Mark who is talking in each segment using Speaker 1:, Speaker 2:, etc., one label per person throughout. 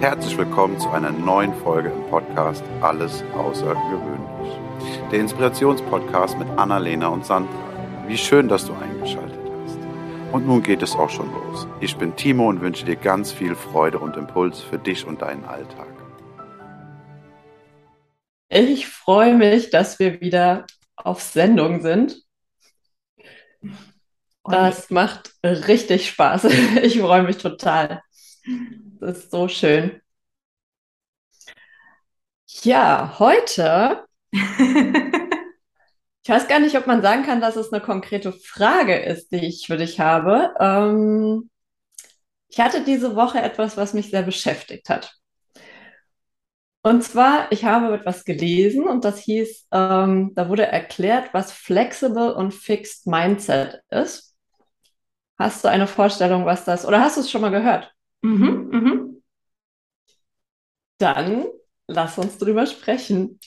Speaker 1: Herzlich willkommen zu einer neuen Folge im Podcast Alles Außergewöhnlich. Der Inspirationspodcast mit Annalena und Sandra. Wie schön, dass du eingeschaltet hast. Und nun geht es auch schon los. Ich bin Timo und wünsche dir ganz viel Freude und Impuls für dich und deinen Alltag.
Speaker 2: Ich freue mich, dass wir wieder auf Sendung sind. Das macht richtig Spaß. Ich freue mich total. Das ist so schön. Ja, heute, ich weiß gar nicht, ob man sagen kann, dass es eine konkrete Frage ist, die ich für dich habe. Ähm, ich hatte diese Woche etwas, was mich sehr beschäftigt hat. Und zwar, ich habe etwas gelesen und das hieß, ähm, da wurde erklärt, was Flexible und Fixed Mindset ist. Hast du eine Vorstellung, was das, oder hast du es schon mal gehört? Mhm, mhm. Dann lass uns drüber sprechen.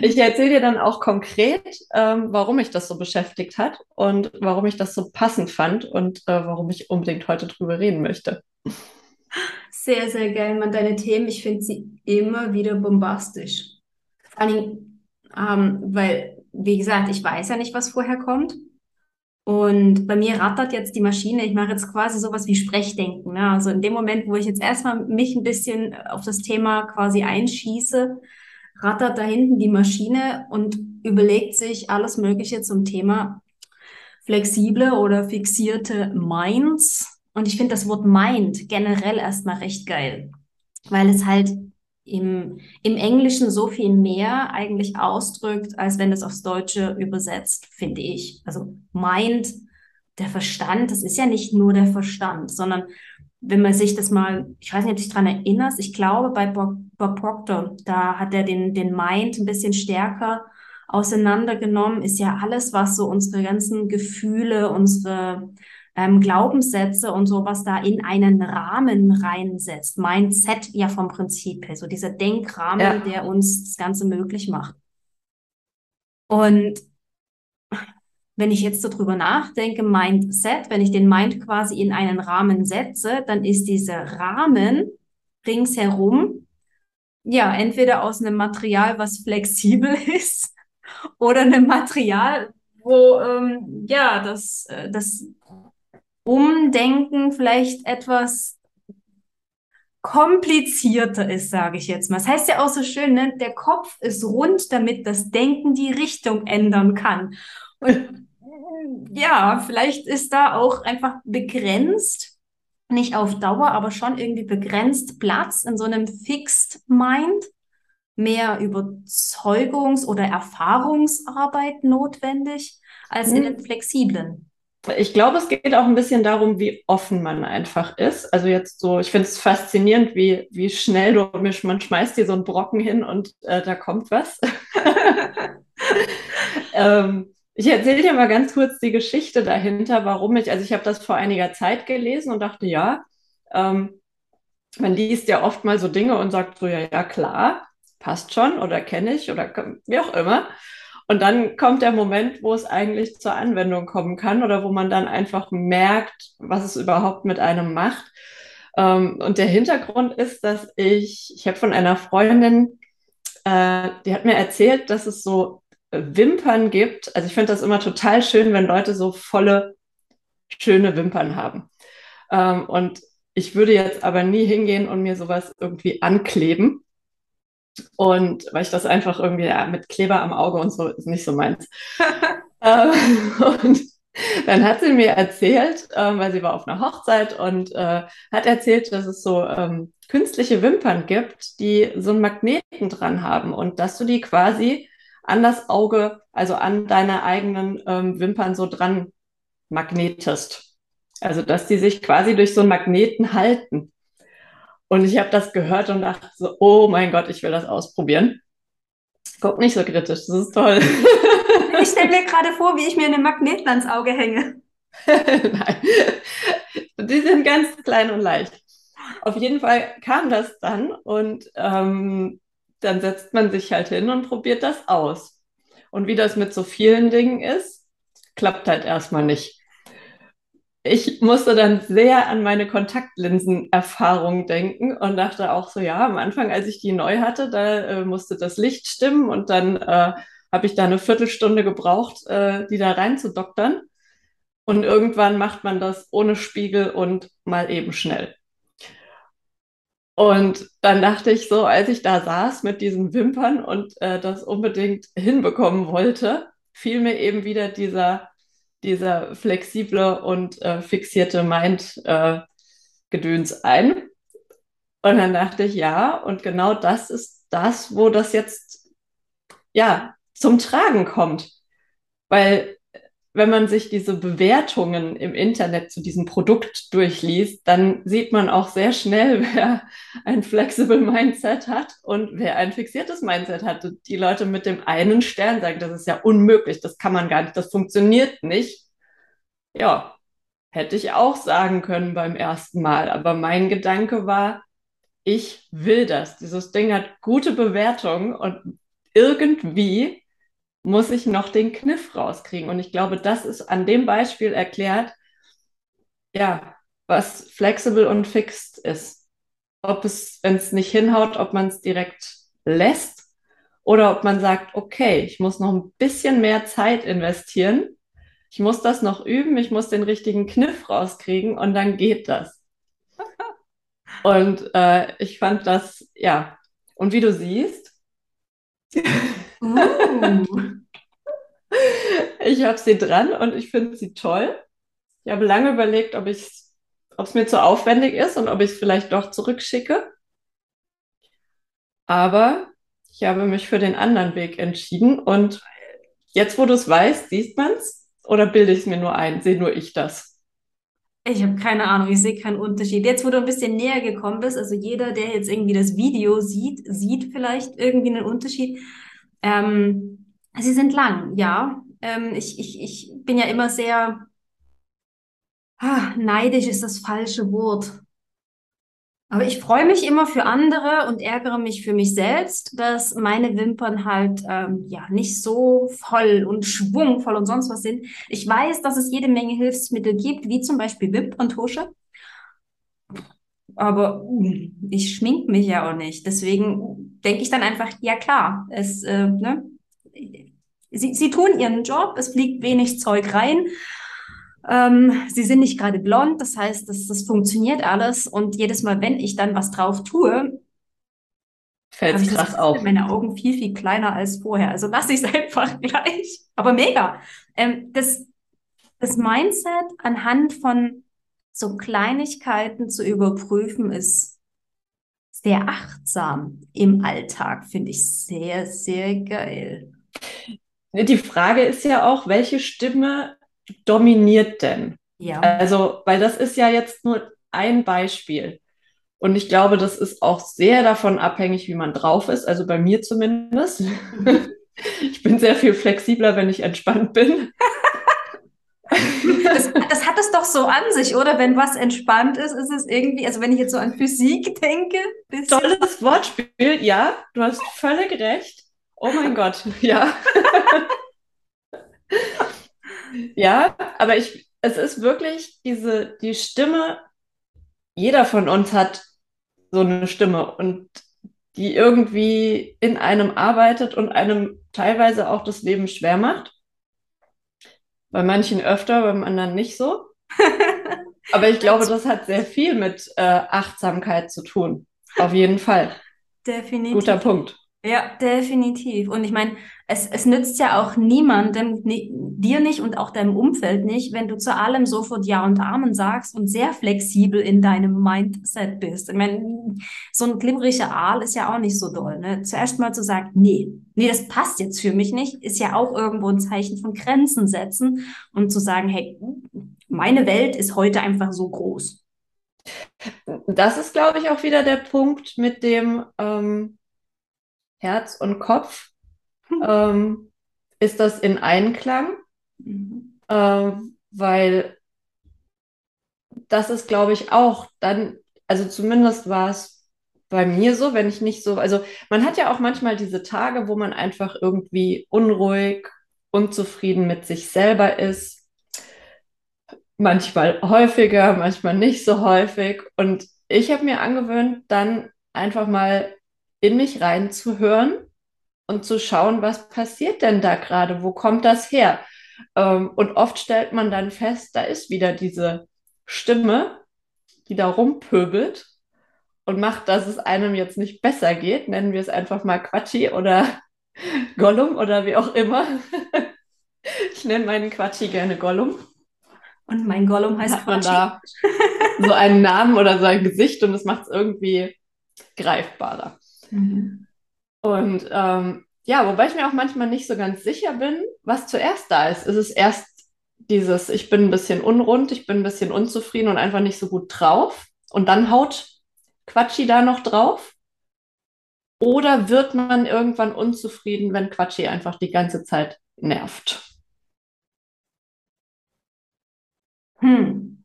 Speaker 2: Ich erzähle dir dann auch konkret, ähm, warum mich das so beschäftigt hat und warum ich das so passend fand und äh, warum ich unbedingt heute drüber reden möchte.
Speaker 3: Sehr, sehr geil, man, deine Themen. Ich finde sie immer wieder bombastisch. Vor allem, ähm, weil, wie gesagt, ich weiß ja nicht, was vorher kommt. Und bei mir rattert jetzt die Maschine. Ich mache jetzt quasi sowas wie Sprechdenken. Ne? Also in dem Moment, wo ich jetzt erstmal mich ein bisschen auf das Thema quasi einschieße, rattert da hinten die Maschine und überlegt sich alles Mögliche zum Thema flexible oder fixierte Minds. Und ich finde das Wort Mind generell erstmal recht geil, weil es halt im, im Englischen so viel mehr eigentlich ausdrückt, als wenn es aufs Deutsche übersetzt, finde ich. Also Mind, der Verstand, das ist ja nicht nur der Verstand, sondern wenn man sich das mal, ich weiß nicht, ob du dich daran erinnerst, ich glaube bei Bob, Bob Proctor, da hat er den, den Mind ein bisschen stärker auseinandergenommen, ist ja alles, was so unsere ganzen Gefühle, unsere ähm, Glaubenssätze und sowas da in einen Rahmen reinsetzt. Mindset ja vom Prinzip her, so dieser Denkrahmen, ja. der uns das Ganze möglich macht. Und wenn ich jetzt so drüber nachdenke, Mindset, wenn ich den Mind quasi in einen Rahmen setze, dann ist dieser Rahmen ringsherum ja entweder aus einem Material, was flexibel ist, oder einem Material, wo ähm, ja das, äh, das Umdenken vielleicht etwas komplizierter ist, sage ich jetzt mal. Das heißt ja auch so schön, ne? der Kopf ist rund, damit das Denken die Richtung ändern kann. Und ja, vielleicht ist da auch einfach begrenzt, nicht auf Dauer, aber schon irgendwie begrenzt Platz in so einem Fixed Mind, mehr Überzeugungs- oder Erfahrungsarbeit notwendig als in mhm. einem flexiblen.
Speaker 2: Ich glaube, es geht auch ein bisschen darum, wie offen man einfach ist. Also jetzt so, ich finde es faszinierend, wie, wie schnell du, man schmeißt dir so einen Brocken hin und äh, da kommt was. ähm, ich erzähle dir mal ganz kurz die Geschichte dahinter, warum ich, also ich habe das vor einiger Zeit gelesen und dachte, ja, ähm, man liest ja oft mal so Dinge und sagt so, ja, ja, klar, passt schon oder kenne ich oder wie auch immer. Und dann kommt der Moment, wo es eigentlich zur Anwendung kommen kann oder wo man dann einfach merkt, was es überhaupt mit einem macht. Ähm, und der Hintergrund ist, dass ich, ich habe von einer Freundin, äh, die hat mir erzählt, dass es so Wimpern gibt. Also ich finde das immer total schön, wenn Leute so volle, schöne Wimpern haben. Ähm, und ich würde jetzt aber nie hingehen und mir sowas irgendwie ankleben. Und weil ich das einfach irgendwie ja, mit Kleber am Auge und so ist nicht so meins. ähm, und dann hat sie mir erzählt, ähm, weil sie war auf einer Hochzeit und äh, hat erzählt, dass es so ähm, künstliche Wimpern gibt, die so einen Magneten dran haben und dass du die quasi an das Auge, also an deine eigenen ähm, Wimpern so dran magnetest. Also dass die sich quasi durch so einen Magneten halten. Und ich habe das gehört und dachte so, oh mein Gott, ich will das ausprobieren. Guck nicht so kritisch, das ist toll.
Speaker 3: Ich stelle mir gerade vor, wie ich mir eine Magneten ans Auge hänge.
Speaker 2: Nein, die sind ganz klein und leicht. Auf jeden Fall kam das dann und ähm, dann setzt man sich halt hin und probiert das aus. Und wie das mit so vielen Dingen ist, klappt halt erstmal nicht ich musste dann sehr an meine Kontaktlinsenerfahrung denken und dachte auch so, ja, am Anfang, als ich die neu hatte, da äh, musste das Licht stimmen und dann äh, habe ich da eine Viertelstunde gebraucht, äh, die da reinzudoktern. Und irgendwann macht man das ohne Spiegel und mal eben schnell. Und dann dachte ich so, als ich da saß mit diesen Wimpern und äh, das unbedingt hinbekommen wollte, fiel mir eben wieder dieser dieser flexible und äh, fixierte Mind-Gedöns äh, ein. Und dann dachte ich, ja, und genau das ist das, wo das jetzt ja zum Tragen kommt. Weil wenn man sich diese Bewertungen im Internet zu diesem Produkt durchliest, dann sieht man auch sehr schnell, wer ein flexible Mindset hat und wer ein fixiertes Mindset hat. Und die Leute mit dem einen Stern sagen, das ist ja unmöglich, das kann man gar nicht, das funktioniert nicht. Ja, hätte ich auch sagen können beim ersten Mal. Aber mein Gedanke war, ich will das. Dieses Ding hat gute Bewertungen und irgendwie muss ich noch den Kniff rauskriegen. Und ich glaube, das ist an dem Beispiel erklärt, ja, was flexibel und fixed ist. Ob es, wenn es nicht hinhaut, ob man es direkt lässt oder ob man sagt, okay, ich muss noch ein bisschen mehr Zeit investieren. Ich muss das noch üben, ich muss den richtigen Kniff rauskriegen und dann geht das. Und äh, ich fand das, ja. Und wie du siehst, Uh. ich habe sie dran und ich finde sie toll. Ich habe lange überlegt, ob es mir zu aufwendig ist und ob ich es vielleicht doch zurückschicke. Aber ich habe mich für den anderen Weg entschieden und jetzt, wo du es weißt, siehst man es oder bilde ich es mir nur ein? Sehe nur ich das?
Speaker 3: Ich habe keine Ahnung, ich sehe keinen Unterschied. Jetzt, wo du ein bisschen näher gekommen bist, also jeder, der jetzt irgendwie das Video sieht, sieht vielleicht irgendwie einen Unterschied. Ähm, sie sind lang, ja. Ähm, ich, ich, ich bin ja immer sehr, ah, neidisch ist das falsche Wort. Aber ich freue mich immer für andere und ärgere mich für mich selbst, dass meine Wimpern halt ähm, ja nicht so voll und schwungvoll und sonst was sind. Ich weiß, dass es jede Menge Hilfsmittel gibt, wie zum Beispiel Wimperntusche. Aber uh, ich schmink mich ja auch nicht. Deswegen denke ich dann einfach, ja klar, es, äh, ne? sie, sie tun ihren Job, es fliegt wenig Zeug rein. Ähm, sie sind nicht gerade blond, das heißt, das, das funktioniert alles. Und jedes Mal, wenn ich dann was drauf tue,
Speaker 2: fällt es krass auf.
Speaker 3: Meine Augen viel, viel kleiner als vorher. Also lasse ich es einfach gleich. Aber mega. Ähm, das, das Mindset anhand von so Kleinigkeiten zu überprüfen, ist sehr achtsam im Alltag, finde ich sehr, sehr geil.
Speaker 2: Die Frage ist ja auch, welche Stimme dominiert denn? Ja. Also, weil das ist ja jetzt nur ein Beispiel. Und ich glaube, das ist auch sehr davon abhängig, wie man drauf ist. Also bei mir zumindest. ich bin sehr viel flexibler, wenn ich entspannt bin.
Speaker 3: Das, das, hat es doch so an sich, oder? Wenn was entspannt ist, ist es irgendwie, also wenn ich jetzt so an Physik denke.
Speaker 2: Tolles Wortspiel, ja, du hast völlig recht. Oh mein Gott, ja. Ja, aber ich, es ist wirklich diese, die Stimme, jeder von uns hat so eine Stimme und die irgendwie in einem arbeitet und einem teilweise auch das Leben schwer macht. Bei manchen öfter, beim anderen nicht so. Aber ich glaube, das hat sehr viel mit äh, Achtsamkeit zu tun. Auf jeden Fall.
Speaker 3: Definitiv.
Speaker 2: Guter Punkt.
Speaker 3: Ja, definitiv. Und ich meine, es, es nützt ja auch niemandem, ni dir nicht und auch deinem Umfeld nicht, wenn du zu allem sofort Ja und Amen sagst und sehr flexibel in deinem Mindset bist. Ich meine, so ein glibberiger Aal ist ja auch nicht so doll. Ne? Zuerst mal zu sagen, nee, nee, das passt jetzt für mich nicht, ist ja auch irgendwo ein Zeichen von Grenzen setzen und zu sagen, hey, meine Welt ist heute einfach so groß.
Speaker 2: Das ist, glaube ich, auch wieder der Punkt mit dem, ähm Herz und Kopf, hm. ähm, ist das in Einklang, mhm. äh, weil das ist, glaube ich, auch dann, also zumindest war es bei mir so, wenn ich nicht so, also man hat ja auch manchmal diese Tage, wo man einfach irgendwie unruhig, unzufrieden mit sich selber ist. manchmal häufiger, manchmal nicht so häufig. Und ich habe mir angewöhnt, dann einfach mal in mich reinzuhören und zu schauen, was passiert denn da gerade? Wo kommt das her? Ähm, und oft stellt man dann fest, da ist wieder diese Stimme, die da rumpöbelt und macht, dass es einem jetzt nicht besser geht. Nennen wir es einfach mal Quatschi oder Gollum oder wie auch immer. ich nenne meinen Quatschi gerne Gollum.
Speaker 3: Und mein Gollum heißt
Speaker 2: Hat man da so einen Namen oder so ein Gesicht und es macht es irgendwie greifbarer. Mhm. Und ähm, ja, wobei ich mir auch manchmal nicht so ganz sicher bin, was zuerst da ist. Ist es erst dieses, ich bin ein bisschen unrund, ich bin ein bisschen unzufrieden und einfach nicht so gut drauf und dann haut Quatschi da noch drauf? Oder wird man irgendwann unzufrieden, wenn Quatschi einfach die ganze Zeit nervt?
Speaker 3: Hm.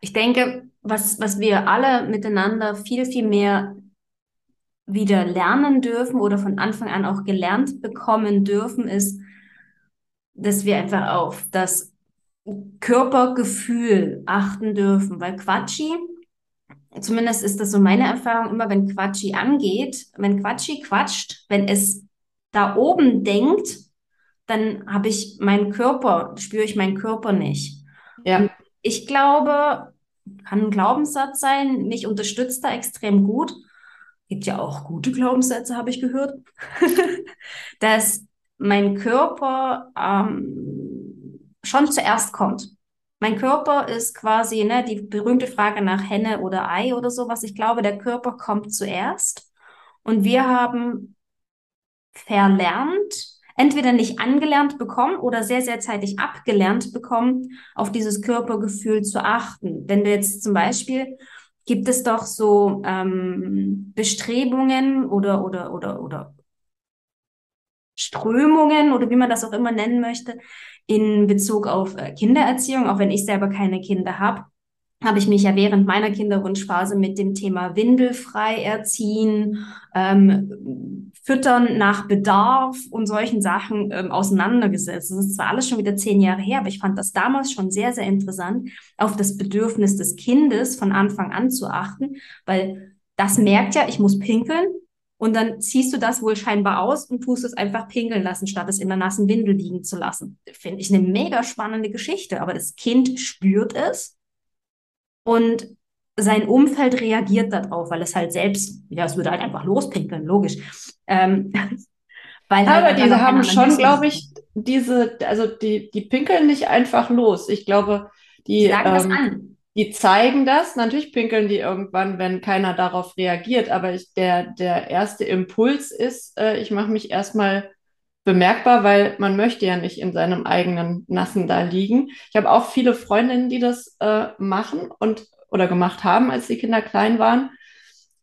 Speaker 3: Ich denke, was, was wir alle miteinander viel, viel mehr wieder lernen dürfen oder von Anfang an auch gelernt bekommen dürfen, ist, dass wir einfach auf das Körpergefühl achten dürfen, weil Quatschi, zumindest ist das so meine Erfahrung, immer wenn Quatschi angeht, wenn Quatschi quatscht, wenn es da oben denkt, dann habe ich meinen Körper, spüre ich meinen Körper nicht. Ja. ich glaube, kann ein Glaubenssatz sein, mich unterstützt da extrem gut gibt ja auch gute Glaubenssätze, habe ich gehört, dass mein Körper ähm, schon zuerst kommt. Mein Körper ist quasi ne, die berühmte Frage nach Henne oder Ei oder so, was ich glaube, der Körper kommt zuerst. Und wir haben verlernt, entweder nicht angelernt bekommen oder sehr, sehr zeitig abgelernt bekommen, auf dieses Körpergefühl zu achten. Wenn du jetzt zum Beispiel gibt es doch so ähm, Bestrebungen oder, oder, oder, oder Strömungen oder wie man das auch immer nennen möchte, in Bezug auf äh, Kindererziehung, auch wenn ich selber keine Kinder habe, habe ich mich ja während meiner Kinderwunschphase mit dem Thema windelfrei erziehen, ähm, Füttern nach Bedarf und solchen Sachen ähm, auseinandergesetzt. Das ist zwar alles schon wieder zehn Jahre her, aber ich fand das damals schon sehr, sehr interessant, auf das Bedürfnis des Kindes von Anfang an zu achten, weil das merkt ja, ich muss pinkeln, und dann ziehst du das wohl scheinbar aus und tust es einfach pinkeln lassen, statt es in der nassen Windel liegen zu lassen. Finde ich eine mega spannende Geschichte. Aber das Kind spürt es und sein Umfeld reagiert darauf, weil es halt selbst, ja, es würde halt einfach lospinkeln, logisch. Ähm,
Speaker 2: weil halt Aber diese haben schon, glaube ich, diese, also die, die pinkeln nicht einfach los. Ich glaube, die, ähm, die zeigen das. Natürlich pinkeln die irgendwann, wenn keiner darauf reagiert. Aber ich, der, der erste Impuls ist, äh, ich mache mich erstmal bemerkbar, weil man möchte ja nicht in seinem eigenen Nassen da liegen. Ich habe auch viele Freundinnen, die das äh, machen und oder gemacht haben, als die Kinder klein waren.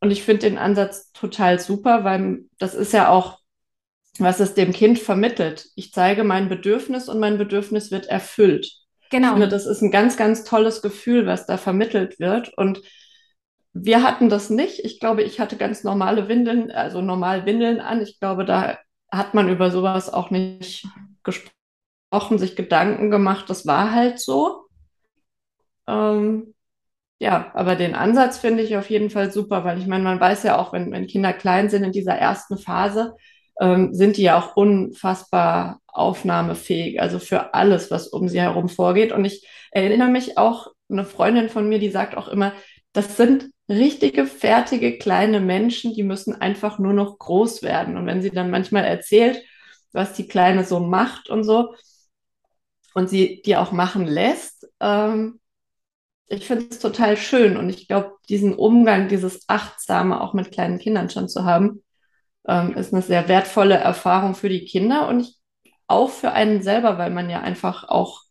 Speaker 2: Und ich finde den Ansatz total super, weil das ist ja auch, was es dem Kind vermittelt. Ich zeige mein Bedürfnis und mein Bedürfnis wird erfüllt. Genau. Ich finde, das ist ein ganz, ganz tolles Gefühl, was da vermittelt wird. Und wir hatten das nicht. Ich glaube, ich hatte ganz normale Windeln, also normal Windeln an. Ich glaube, da hat man über sowas auch nicht gesprochen, sich Gedanken gemacht. Das war halt so. Ähm, ja, aber den Ansatz finde ich auf jeden Fall super, weil ich meine, man weiß ja auch, wenn, wenn Kinder klein sind in dieser ersten Phase, ähm, sind die ja auch unfassbar aufnahmefähig, also für alles, was um sie herum vorgeht. Und ich erinnere mich auch, eine Freundin von mir, die sagt auch immer, das sind richtige, fertige kleine Menschen, die müssen einfach nur noch groß werden. Und wenn sie dann manchmal erzählt, was die Kleine so macht und so, und sie die auch machen lässt, ähm, ich finde es total schön. Und ich glaube, diesen Umgang, dieses Achtsame auch mit kleinen Kindern schon zu haben, ähm, ist eine sehr wertvolle Erfahrung für die Kinder und ich, auch für einen selber, weil man ja einfach auch,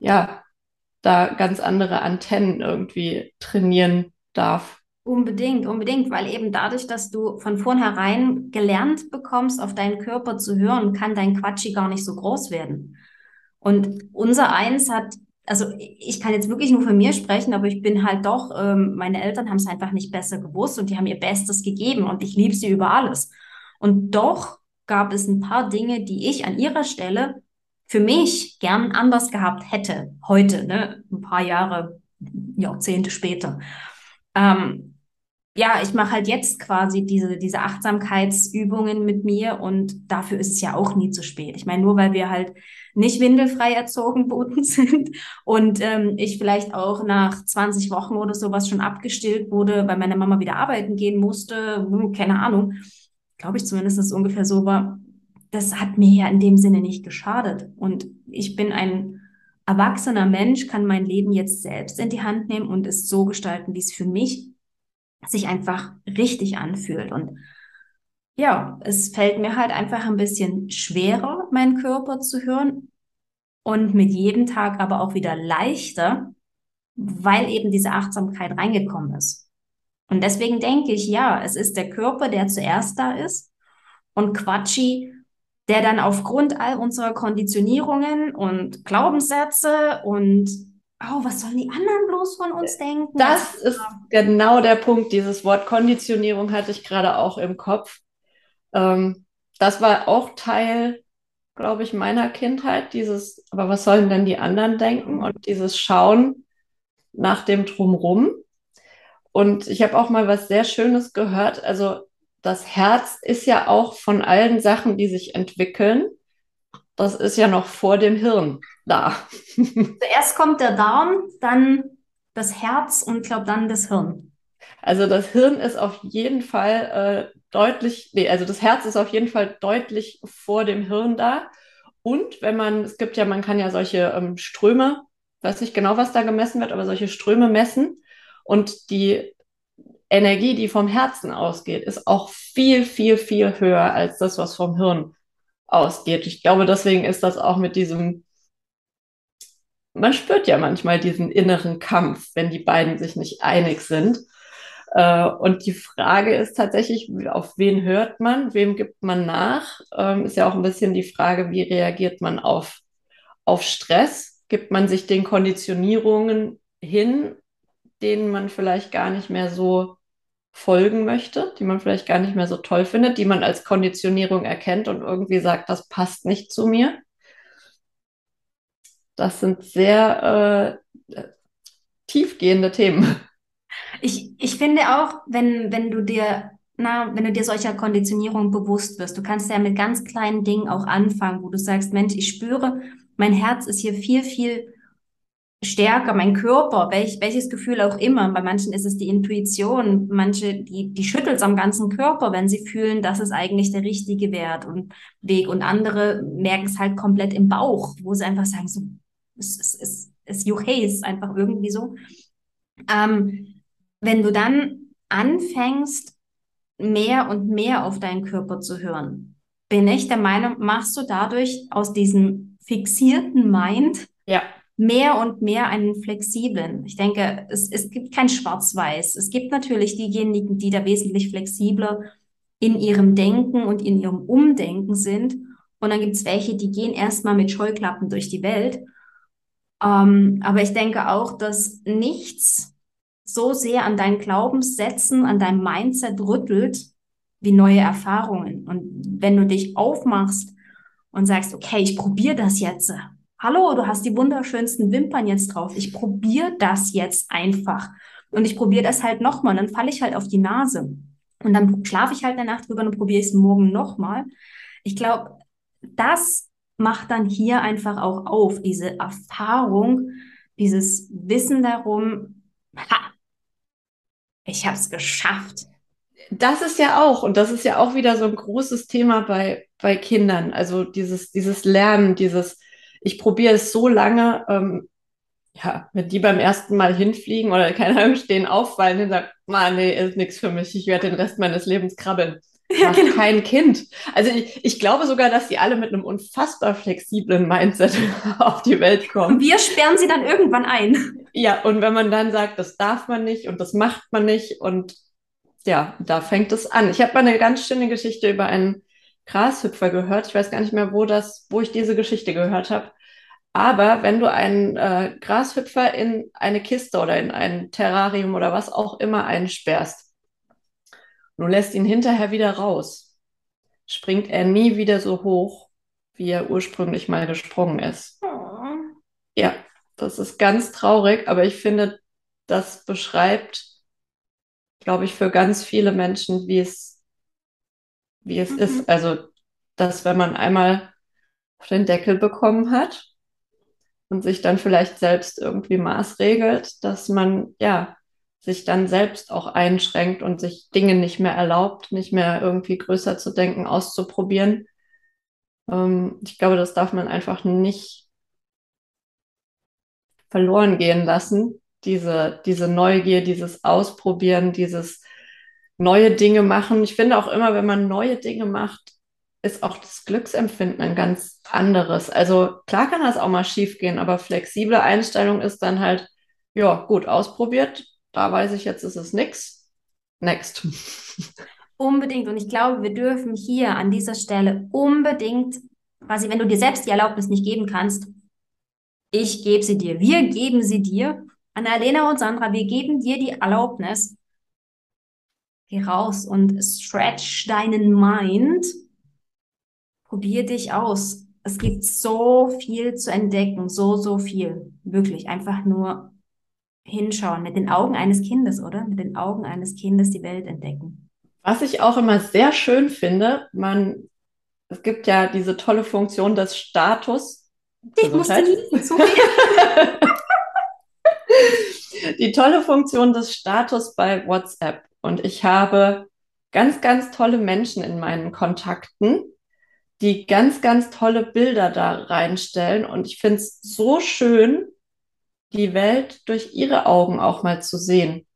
Speaker 2: ja, da ganz andere Antennen irgendwie trainieren darf.
Speaker 3: Unbedingt, unbedingt, weil eben dadurch, dass du von vornherein gelernt bekommst, auf deinen Körper zu hören, kann dein Quatschi gar nicht so groß werden. Und unser Eins hat, also ich kann jetzt wirklich nur von mir sprechen, aber ich bin halt doch, ähm, meine Eltern haben es einfach nicht besser gewusst und die haben ihr Bestes gegeben und ich liebe sie über alles. Und doch gab es ein paar Dinge, die ich an ihrer Stelle für mich gern anders gehabt hätte, heute, ne, ein paar Jahre, Jahrzehnte später. Ähm, ja, ich mache halt jetzt quasi diese, diese Achtsamkeitsübungen mit mir und dafür ist es ja auch nie zu spät. Ich meine, nur weil wir halt nicht windelfrei erzogen worden sind und ähm, ich vielleicht auch nach 20 Wochen oder sowas schon abgestillt wurde, weil meine Mama wieder arbeiten gehen musste, hm, keine Ahnung, glaube ich zumindest, dass es ungefähr so war. Das hat mir ja in dem Sinne nicht geschadet. Und ich bin ein erwachsener Mensch, kann mein Leben jetzt selbst in die Hand nehmen und es so gestalten, wie es für mich sich einfach richtig anfühlt. Und ja, es fällt mir halt einfach ein bisschen schwerer, meinen Körper zu hören und mit jedem Tag aber auch wieder leichter, weil eben diese Achtsamkeit reingekommen ist. Und deswegen denke ich, ja, es ist der Körper, der zuerst da ist und Quatschi, der dann aufgrund all unserer Konditionierungen und Glaubenssätze und oh, was sollen die anderen bloß von uns denken?
Speaker 2: Das ist genau der Punkt. Dieses Wort Konditionierung hatte ich gerade auch im Kopf. Ähm, das war auch Teil, glaube ich, meiner Kindheit. Dieses, aber was sollen denn die anderen denken? Und dieses Schauen nach dem Drumrum. Und ich habe auch mal was sehr Schönes gehört. Also das Herz ist ja auch von allen Sachen, die sich entwickeln, das ist ja noch vor dem Hirn da.
Speaker 3: Zuerst kommt der Darm, dann das Herz und glaube dann das Hirn.
Speaker 2: Also das Hirn ist auf jeden Fall äh, deutlich, nee, also das Herz ist auf jeden Fall deutlich vor dem Hirn da. Und wenn man, es gibt ja, man kann ja solche ähm, Ströme, weiß nicht genau, was da gemessen wird, aber solche Ströme messen. Und die Energie, die vom Herzen ausgeht, ist auch viel, viel, viel höher als das, was vom Hirn ausgeht. Ich glaube, deswegen ist das auch mit diesem man spürt ja manchmal diesen inneren Kampf, wenn die beiden sich nicht einig sind. Äh, und die Frage ist tatsächlich, auf wen hört man, wem gibt man nach? Ähm, ist ja auch ein bisschen die Frage, wie reagiert man auf, auf Stress? Gibt man sich den Konditionierungen hin, denen man vielleicht gar nicht mehr so folgen möchte, die man vielleicht gar nicht mehr so toll findet, die man als Konditionierung erkennt und irgendwie sagt, das passt nicht zu mir? Das sind sehr äh, tiefgehende Themen.
Speaker 3: Ich, ich finde auch, wenn, wenn du dir, na, wenn du dir solcher Konditionierung bewusst wirst, du kannst ja mit ganz kleinen Dingen auch anfangen, wo du sagst, Mensch, ich spüre, mein Herz ist hier viel, viel stärker, mein Körper, welch, welches Gefühl auch immer. Bei manchen ist es die Intuition, manche, die, die schüttelt es am ganzen Körper, wenn sie fühlen, das ist eigentlich der richtige Wert und Weg. Und andere merken es halt komplett im Bauch, wo sie einfach sagen, so, es ist, ist, ist okay, ist einfach irgendwie so. Ähm, wenn du dann anfängst, mehr und mehr auf deinen Körper zu hören, bin ich der Meinung, machst du dadurch aus diesem fixierten Mind
Speaker 2: ja.
Speaker 3: Mehr und mehr einen flexiblen. Ich denke, es, es gibt kein Schwarz-Weiß. Es gibt natürlich diejenigen, die da wesentlich flexibler in ihrem Denken und in ihrem Umdenken sind. Und dann gibt es welche, die gehen erstmal mit Scheuklappen durch die Welt ähm, aber ich denke auch, dass nichts so sehr an deinen Glaubenssätzen, an deinem Mindset rüttelt, wie neue Erfahrungen. Und wenn du dich aufmachst und sagst, okay, ich probiere das jetzt. Hallo, du hast die wunderschönsten Wimpern jetzt drauf. Ich probiere das jetzt einfach. Und ich probiere das halt nochmal. Dann falle ich halt auf die Nase. Und dann schlafe ich halt eine Nacht drüber und probiere es morgen nochmal. Ich glaube, das macht dann hier einfach auch auf, diese Erfahrung, dieses Wissen darum, ha, ich habe es geschafft.
Speaker 2: Das ist ja auch, und das ist ja auch wieder so ein großes Thema bei, bei Kindern. Also dieses, dieses Lernen, dieses, ich probiere es so lange, ähm, ja, wenn die beim ersten Mal hinfliegen oder keine Ahnung stehen, auffallen und sagen, man, nee, ist nichts für mich, ich werde den Rest meines Lebens krabbeln. Ja, genau. kein Kind. Also ich, ich glaube sogar, dass sie alle mit einem unfassbar flexiblen Mindset auf die Welt kommen.
Speaker 3: Und wir sperren sie dann irgendwann ein.
Speaker 2: Ja, und wenn man dann sagt, das darf man nicht und das macht man nicht und ja, da fängt es an. Ich habe mal eine ganz schöne Geschichte über einen Grashüpfer gehört. Ich weiß gar nicht mehr, wo das, wo ich diese Geschichte gehört habe. Aber wenn du einen äh, Grashüpfer in eine Kiste oder in ein Terrarium oder was auch immer einsperrst, Du lässt ihn hinterher wieder raus, springt er nie wieder so hoch, wie er ursprünglich mal gesprungen ist.
Speaker 3: Oh.
Speaker 2: Ja, das ist ganz traurig, aber ich finde, das beschreibt, glaube ich, für ganz viele Menschen, wie es, wie es
Speaker 3: Mhm.
Speaker 2: ist. Also, dass wenn man einmal auf den Deckel bekommen hat und sich dann vielleicht selbst irgendwie maßregelt, dass man ja sich dann selbst auch einschränkt und sich Dinge nicht mehr erlaubt, nicht mehr irgendwie größer zu denken, auszuprobieren. Ähm, ich glaube, das darf man einfach nicht verloren gehen lassen. Diese, diese Neugier, dieses Ausprobieren, dieses neue Dinge machen. Ich finde auch immer, wenn man neue Dinge macht, ist auch das Glücksempfinden ein ganz anderes. Also klar kann das auch mal schief gehen, aber flexible Einstellung ist dann halt, ja, gut, ausprobiert. Da weiß ich jetzt, ist es nix. Next.
Speaker 3: Unbedingt. Und ich glaube, wir dürfen hier an dieser Stelle unbedingt, quasi, wenn du dir selbst die Erlaubnis nicht geben kannst, ich gebe sie dir. Wir geben sie dir. Annalena und Sandra, wir geben dir die Erlaubnis. Geh raus und stretch deinen Mind. Probier dich aus. Es gibt so viel zu entdecken, so, so viel. Wirklich, einfach nur hinschauen, mit den Augen eines Kindes, oder? Mit den Augen eines Kindes die Welt entdecken.
Speaker 2: Was ich auch immer sehr schön finde, man, es gibt ja diese tolle Funktion des Status.
Speaker 3: Ich musste
Speaker 2: Gesundheit.
Speaker 3: nie, sorry.
Speaker 2: die tolle Funktion des Status bei WhatsApp. Und ich habe ganz, ganz tolle Menschen in meinen Kontakten, die ganz, ganz tolle Bilder da reinstellen. Und ich finde es so schön, die Welt durch ihre Augen auch mal zu sehen.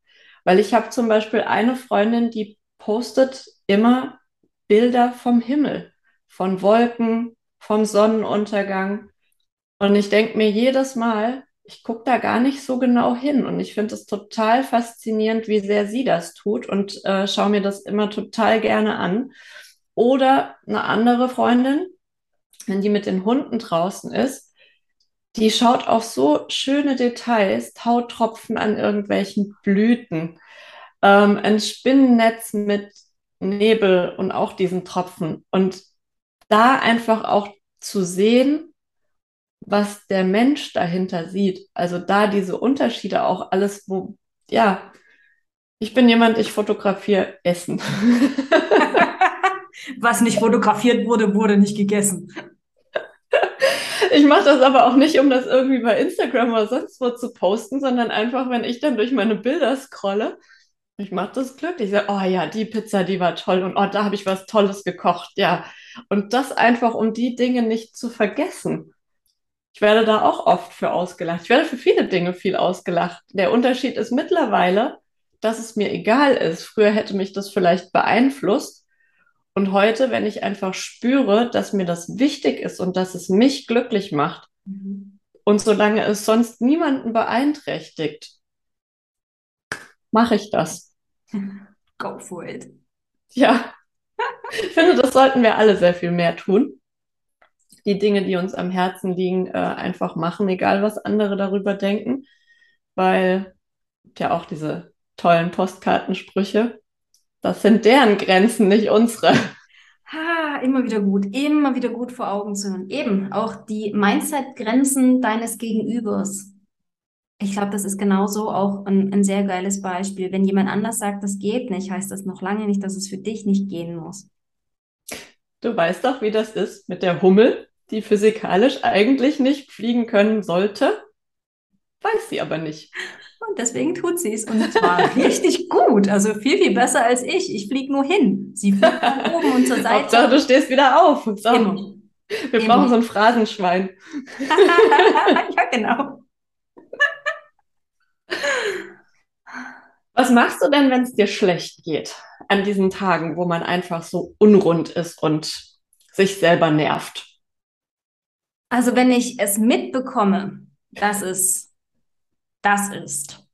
Speaker 2: Weil ich habe zum Beispiel eine Freundin, die postet immer Bilder vom Himmel, von Wolken, vom Sonnenuntergang. Und ich denke mir jedes Mal, ich gucke da gar nicht so genau hin. Und ich finde es total faszinierend, wie sehr sie das tut und äh, schaue mir das immer total gerne an. Oder eine andere Freundin, wenn die mit den Hunden draußen ist, die schaut auf so schöne Details, Tautropfen an irgendwelchen Blüten, ähm, ein Spinnennetz mit Nebel und auch diesen Tropfen. Und da einfach auch zu sehen, was der Mensch dahinter sieht. Also da diese Unterschiede auch alles, wo, ja, ich bin jemand, ich fotografiere Essen.
Speaker 3: Was nicht fotografiert wurde, wurde nicht gegessen.
Speaker 2: Ich mache das aber auch nicht, um das irgendwie bei Instagram oder sonst wo zu posten, sondern einfach, wenn ich dann durch meine Bilder scrolle, ich mache das glücklich. Ich sage, oh ja, die Pizza, die war toll und oh, da habe ich was Tolles gekocht, ja. Und das einfach, um die Dinge nicht zu vergessen. Ich werde da auch oft für ausgelacht. Ich werde für viele Dinge viel ausgelacht. Der Unterschied ist mittlerweile, dass es mir egal ist. Früher hätte mich das vielleicht beeinflusst. Und heute, wenn ich einfach spüre, dass mir das wichtig ist und dass es mich glücklich macht
Speaker 3: Mhm.
Speaker 2: und solange es sonst niemanden beeinträchtigt, mache ich das.
Speaker 3: Go for it.
Speaker 2: Ja, ich finde, das sollten wir alle sehr viel mehr tun. Die Dinge, die uns am Herzen liegen, äh, einfach machen, egal was andere darüber denken, weil ja auch diese tollen Postkartensprüche, das sind deren Grenzen, nicht unsere.
Speaker 3: Ha, immer wieder gut, immer wieder gut vor Augen zu hören. Eben, auch die Mindset-Grenzen deines Gegenübers. Ich glaube, das ist genauso auch ein, ein sehr geiles Beispiel. Wenn jemand anders sagt, das geht nicht, heißt das noch lange nicht, dass es für dich nicht gehen muss.
Speaker 2: Du weißt doch, wie das ist mit der Hummel, die physikalisch eigentlich nicht fliegen können sollte, weiß sie aber nicht.
Speaker 3: Und deswegen tut sie es. Und zwar richtig gut. Also viel, viel besser als ich. Ich fliege nur hin. Sie fliegt nach oben und zur Seite.
Speaker 2: Hauptsache, du stehst wieder auf. So,
Speaker 3: Immer.
Speaker 2: wir
Speaker 3: Immer.
Speaker 2: brauchen so ein Phrasenschwein.
Speaker 3: ja, genau.
Speaker 2: Was machst du denn, wenn es dir schlecht geht? An diesen Tagen, wo man einfach so unrund ist und sich selber nervt.
Speaker 3: Also wenn ich es mitbekomme, dass es das ist,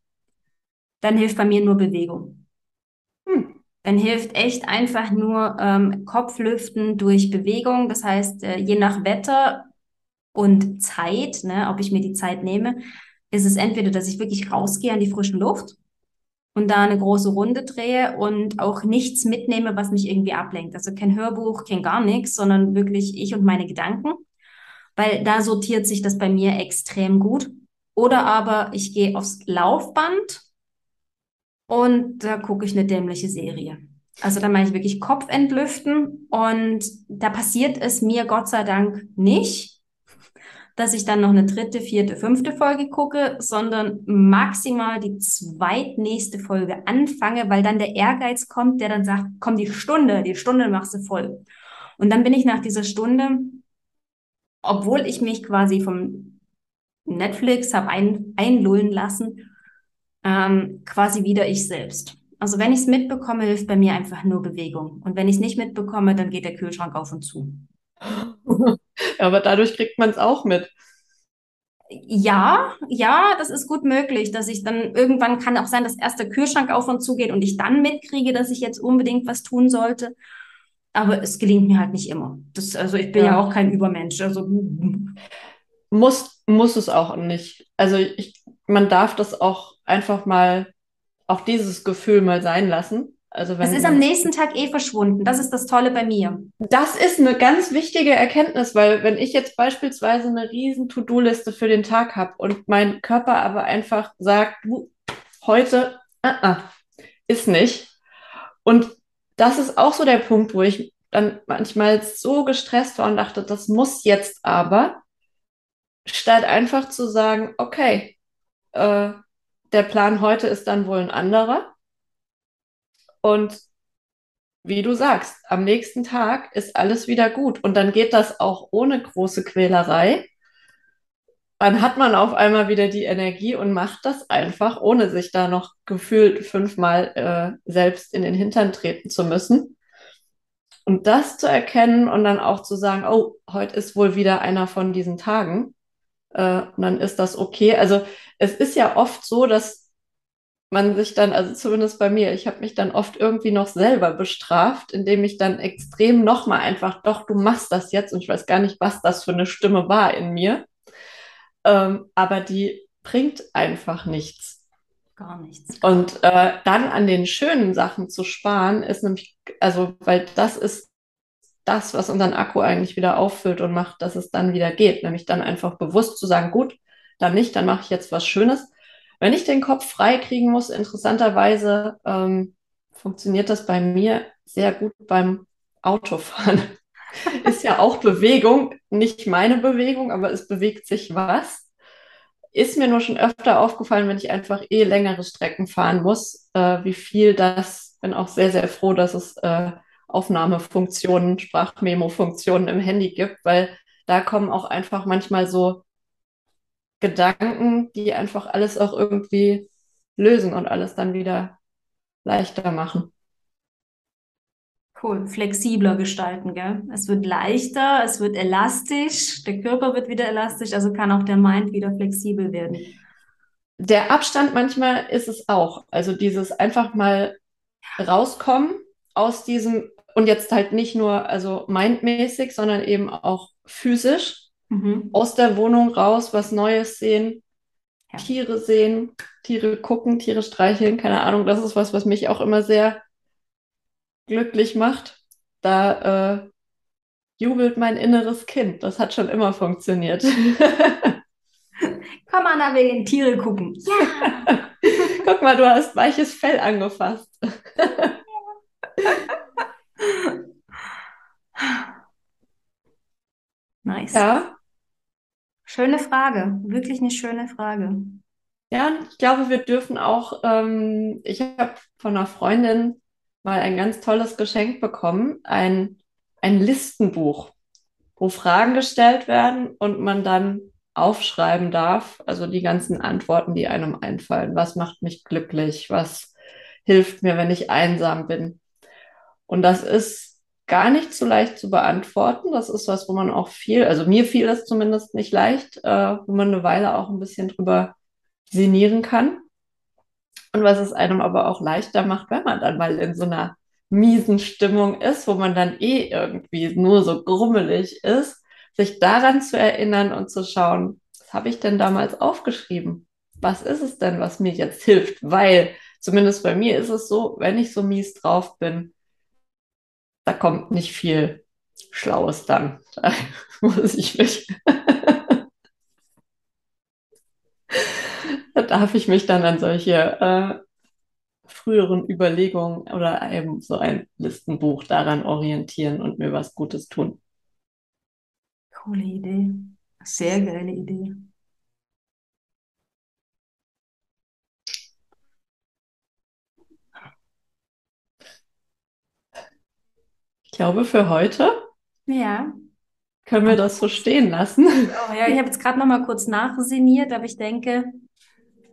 Speaker 3: dann hilft bei mir nur Bewegung.
Speaker 2: Hm.
Speaker 3: Dann hilft echt einfach nur ähm, Kopflüften durch Bewegung. Das heißt, äh, je nach Wetter und Zeit, ne, ob ich mir die Zeit nehme, ist es entweder, dass ich wirklich rausgehe an die frische Luft und da eine große Runde drehe und auch nichts mitnehme, was mich irgendwie ablenkt. Also kein Hörbuch, kein gar nichts, sondern wirklich ich und meine Gedanken, weil da sortiert sich das bei mir extrem gut. Oder aber ich gehe aufs Laufband und da gucke ich eine dämliche Serie. Also da mache ich wirklich Kopf entlüften und da passiert es mir Gott sei Dank nicht, dass ich dann noch eine dritte, vierte, fünfte Folge gucke, sondern maximal die zweitnächste Folge anfange, weil dann der Ehrgeiz kommt, der dann sagt, komm, die Stunde, die Stunde machst du voll. Und dann bin ich nach dieser Stunde, obwohl ich mich quasi vom Netflix habe ein, einlullen lassen, ähm, quasi wieder ich selbst. Also wenn ich es mitbekomme, hilft bei mir einfach nur Bewegung. Und wenn ich es nicht mitbekomme, dann geht der Kühlschrank auf und zu.
Speaker 2: Aber dadurch kriegt man es auch mit.
Speaker 3: Ja, ja, das ist gut möglich, dass ich dann irgendwann kann auch sein, dass erst der Kühlschrank auf und zu geht und ich dann mitkriege, dass ich jetzt unbedingt was tun sollte. Aber es gelingt mir halt nicht immer. Das, also ich bin ja, ja auch kein Übermensch. Also
Speaker 2: muss, muss es auch nicht. Also ich, man darf das auch einfach mal, auch dieses Gefühl mal sein lassen. Also wenn
Speaker 3: es ist am nächsten Tag eh verschwunden. Das ist das Tolle bei mir.
Speaker 2: Das ist eine ganz wichtige Erkenntnis, weil wenn ich jetzt beispielsweise eine riesen To-Do-Liste für den Tag habe und mein Körper aber einfach sagt, du, heute uh -uh, ist nicht. Und das ist auch so der Punkt, wo ich dann manchmal so gestresst war und dachte, das muss jetzt aber, statt einfach zu sagen, okay, äh, der Plan heute ist dann wohl ein anderer und wie du sagst, am nächsten Tag ist alles wieder gut. Und dann geht das auch ohne große Quälerei. Dann hat man auf einmal wieder die Energie und macht das einfach, ohne sich da noch gefühlt fünfmal äh, selbst in den Hintern treten zu müssen. Und das zu erkennen und dann auch zu sagen, oh, heute ist wohl wieder einer von diesen Tagen. Äh, und dann ist das okay. Also es ist ja oft so, dass man sich dann, also zumindest bei mir, ich habe mich dann oft irgendwie noch selber bestraft, indem ich dann extrem nochmal einfach, doch, du machst das jetzt und ich weiß gar nicht, was das für eine Stimme war in mir. Ähm, aber die bringt einfach nichts.
Speaker 3: Gar nichts.
Speaker 2: Und äh, dann an den schönen Sachen zu sparen, ist nämlich, also, weil das ist das, was unseren Akku eigentlich wieder auffüllt und macht, dass es dann wieder geht. Nämlich dann einfach bewusst zu sagen, gut, dann nicht, dann mache ich jetzt was Schönes wenn ich den Kopf frei kriegen muss, interessanterweise ähm, funktioniert das bei mir sehr gut beim Autofahren. ist ja auch Bewegung, nicht meine Bewegung, aber es bewegt sich was. Ist mir nur schon öfter aufgefallen, wenn ich einfach eh längere Strecken fahren muss, äh, wie viel das, bin auch sehr, sehr froh, dass es äh, Aufnahmefunktionen, Sprachmemo-Funktionen im Handy gibt, weil da kommen auch einfach manchmal so Gedanken, die einfach alles auch irgendwie lösen und alles dann wieder leichter machen.
Speaker 3: Cool, flexibler gestalten, gell? Es wird leichter, es wird elastisch, der Körper wird wieder elastisch, also kann auch der Mind wieder flexibel werden.
Speaker 2: Der Abstand manchmal ist es auch. Also dieses einfach mal rauskommen aus diesem und jetzt halt nicht nur also mindmäßig, sondern eben auch physisch Mhm. Aus der Wohnung raus, was Neues sehen, ja. Tiere sehen, Tiere gucken, Tiere streicheln, keine Ahnung. Das ist was, was mich auch immer sehr glücklich macht. Da äh, jubelt mein inneres Kind. Das hat schon immer funktioniert.
Speaker 3: Komm, Anna, wir gehen Tiere gucken. Ja!
Speaker 2: Guck mal, du hast weiches Fell angefasst.
Speaker 3: nice. Ja. Schöne Frage, wirklich eine schöne Frage.
Speaker 2: Ja, ich glaube, wir dürfen auch, ähm, ich habe von einer Freundin mal ein ganz tolles Geschenk bekommen, ein, ein Listenbuch, wo Fragen gestellt werden und man dann aufschreiben darf, also die ganzen Antworten, die einem einfallen. Was macht mich glücklich? Was hilft mir, wenn ich einsam bin? Und das ist gar nicht so leicht zu beantworten. Das ist was, wo man auch viel, also mir fiel das zumindest nicht leicht, äh, wo man eine Weile auch ein bisschen drüber sinnieren kann. Und was es einem aber auch leichter macht, wenn man dann mal in so einer miesen Stimmung ist, wo man dann eh irgendwie nur so grummelig ist, sich daran zu erinnern und zu schauen, was habe ich denn damals aufgeschrieben? Was ist es denn, was mir jetzt hilft? Weil zumindest bei mir ist es so, wenn ich so mies drauf bin, da kommt nicht viel Schlaues dann. Da muss ich mich. darf ich mich dann an solche äh, früheren Überlegungen oder eben so ein Listenbuch daran orientieren und mir was Gutes tun.
Speaker 3: Coole Idee. Sehr geile Idee.
Speaker 2: Ich glaube, für heute
Speaker 3: Ja.
Speaker 2: können wir das so stehen lassen.
Speaker 3: Oh ja, ich habe jetzt gerade noch mal kurz nachsinniert, aber ich denke,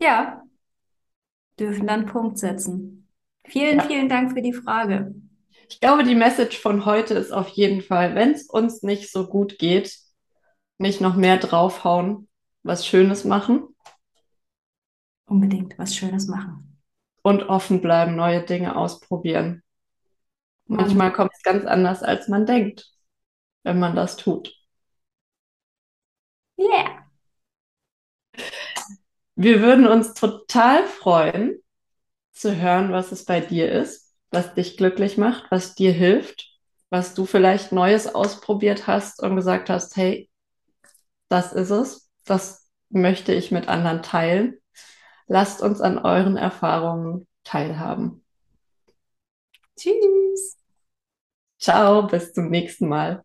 Speaker 3: ja, dürfen dann Punkt setzen. Vielen,
Speaker 2: Ja.
Speaker 3: vielen Dank für die Frage.
Speaker 2: Ich glaube, die Message von heute ist auf jeden Fall, wenn es uns nicht so gut geht, nicht noch mehr draufhauen, was Schönes machen
Speaker 3: Unbedingt was Schönes machen.
Speaker 2: und offen bleiben, neue Dinge ausprobieren. Manchmal kommt es ganz anders, als man denkt, wenn man das tut.
Speaker 3: Yeah.
Speaker 2: Wir würden uns total freuen, zu hören, was es bei dir ist, was dich glücklich macht, was dir hilft, was du vielleicht Neues ausprobiert hast und gesagt hast, hey, das ist es, das möchte ich mit anderen teilen. Lasst uns an euren Erfahrungen teilhaben.
Speaker 3: Tschüss.
Speaker 2: Ciao, bis zum nächsten Mal.